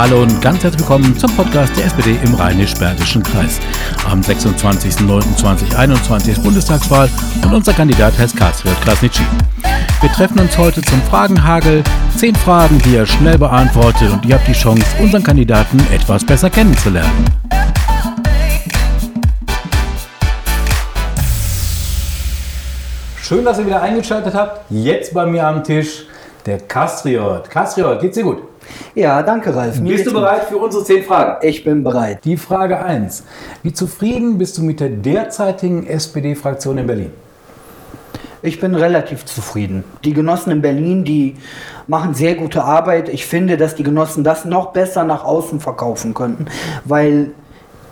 Hallo und ganz herzlich willkommen zum Podcast der SPD im Rheinisch-Bergischen Kreis. Am 26.09.2021 ist Bundestagswahl und unser Kandidat heißt Kastriot Krasnitschi. Wir treffen uns heute zum Fragenhagel. Zehn Fragen, die er schnell beantwortet und ihr habt die Chance, unseren Kandidaten etwas besser kennenzulernen. Schön, dass ihr wieder eingeschaltet habt. Jetzt bei mir am Tisch der Kastriot. Kastriot, geht's dir gut? Ja, danke, Ralf. Mir bist du bereit für unsere zehn Fragen? Ich bin bereit. Die Frage 1. Wie zufrieden bist du mit der derzeitigen SPD-Fraktion in Berlin? Ich bin relativ zufrieden. Die Genossen in Berlin, die machen sehr gute Arbeit. Ich finde, dass die Genossen das noch besser nach außen verkaufen könnten, weil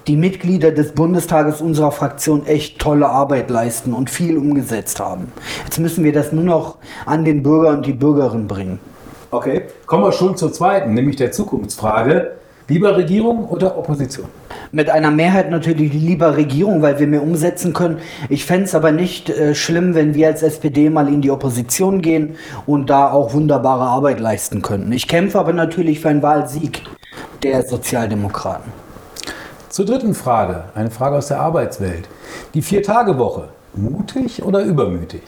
die Mitglieder des Bundestages unserer Fraktion echt tolle Arbeit leisten und viel umgesetzt haben. Jetzt müssen wir das nur noch an den Bürger und die Bürgerin bringen. Okay, kommen wir schon zur zweiten, nämlich der Zukunftsfrage. Lieber Regierung oder Opposition? Mit einer Mehrheit natürlich lieber Regierung, weil wir mehr umsetzen können. Ich fände es aber nicht äh, schlimm, wenn wir als SPD mal in die Opposition gehen und da auch wunderbare Arbeit leisten könnten. Ich kämpfe aber natürlich für einen Wahlsieg der Sozialdemokraten. Zur dritten Frage, eine Frage aus der Arbeitswelt. Die Vier-Tage-Woche, mutig oder übermütig?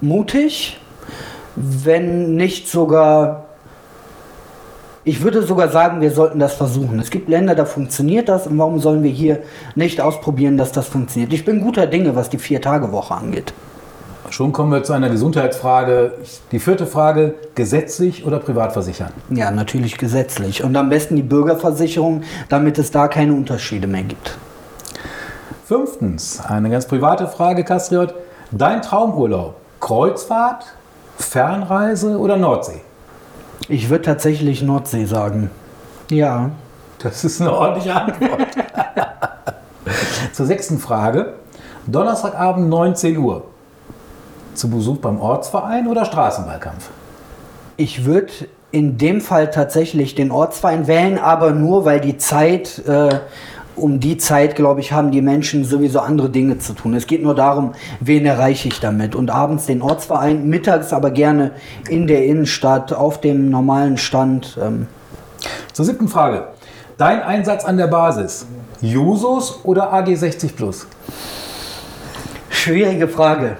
Mutig, wenn nicht sogar, ich würde sogar sagen, wir sollten das versuchen. Es gibt Länder, da funktioniert das und warum sollen wir hier nicht ausprobieren, dass das funktioniert? Ich bin guter Dinge, was die Vier-Tage-Woche angeht. Schon kommen wir zu einer Gesundheitsfrage. Die vierte Frage, gesetzlich oder privat versichern? Ja, natürlich gesetzlich. Und am besten die Bürgerversicherung, damit es da keine Unterschiede mehr gibt. Fünftens, eine ganz private Frage, Kastriot. Dein Traumurlaub, Kreuzfahrt, Fernreise oder Nordsee? Ich würde tatsächlich Nordsee sagen. Ja. Das ist eine ordentliche Antwort. Zur sechsten Frage. Donnerstagabend 19 Uhr. Zu Besuch beim Ortsverein oder Straßenwahlkampf? Ich würde in dem Fall tatsächlich den Ortsverein wählen, aber nur weil die Zeit, äh, um die Zeit, glaube ich, haben die Menschen sowieso andere Dinge zu tun. Es geht nur darum, wen erreiche ich damit. Und abends den Ortsverein, mittags aber gerne in der Innenstadt, auf dem normalen Stand. Ähm. Zur siebten Frage. Dein Einsatz an der Basis, Jusos oder AG 60 Plus? Schwierige Frage.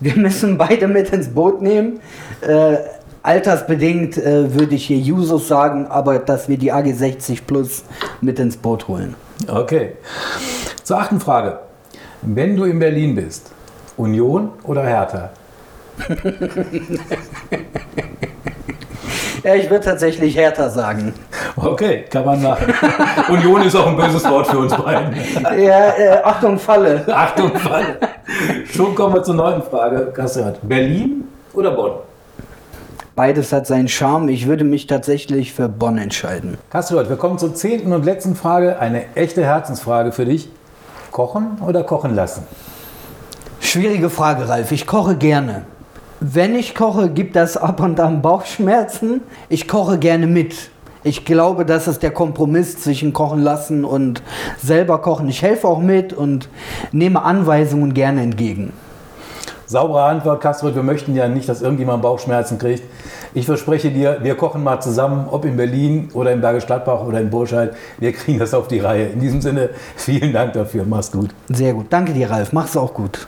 Wir müssen beide mit ins Boot nehmen. Äh, altersbedingt äh, würde ich hier Jusos sagen, aber dass wir die AG 60 Plus mit ins Boot holen. Okay. Zur achten Frage. Wenn du in Berlin bist, Union oder Hertha? ja, ich würde tatsächlich Hertha sagen. Okay, kann man machen. Union ist auch ein böses Wort für uns beiden. Ja, äh, Achtung, Falle. Achtung, Falle. Schon kommen wir zur neunten Frage, Kassirat. Berlin oder Bonn? Beides hat seinen Charme. Ich würde mich tatsächlich für Bonn entscheiden. Kastriot, wir kommen zur zehnten und letzten Frage. Eine echte Herzensfrage für dich. Kochen oder kochen lassen? Schwierige Frage, Ralf. Ich koche gerne. Wenn ich koche, gibt das ab und an Bauchschmerzen. Ich koche gerne mit. Ich glaube, das ist der Kompromiss zwischen kochen lassen und selber kochen. Ich helfe auch mit und nehme Anweisungen gerne entgegen. Saubere Antwort, Kastrot. Wir möchten ja nicht, dass irgendjemand Bauchschmerzen kriegt. Ich verspreche dir, wir kochen mal zusammen, ob in Berlin oder in Bergisch Gladbach oder in Burscheid. Wir kriegen das auf die Reihe. In diesem Sinne, vielen Dank dafür. Mach's gut. Sehr gut. Danke dir, Ralf. Mach's auch gut.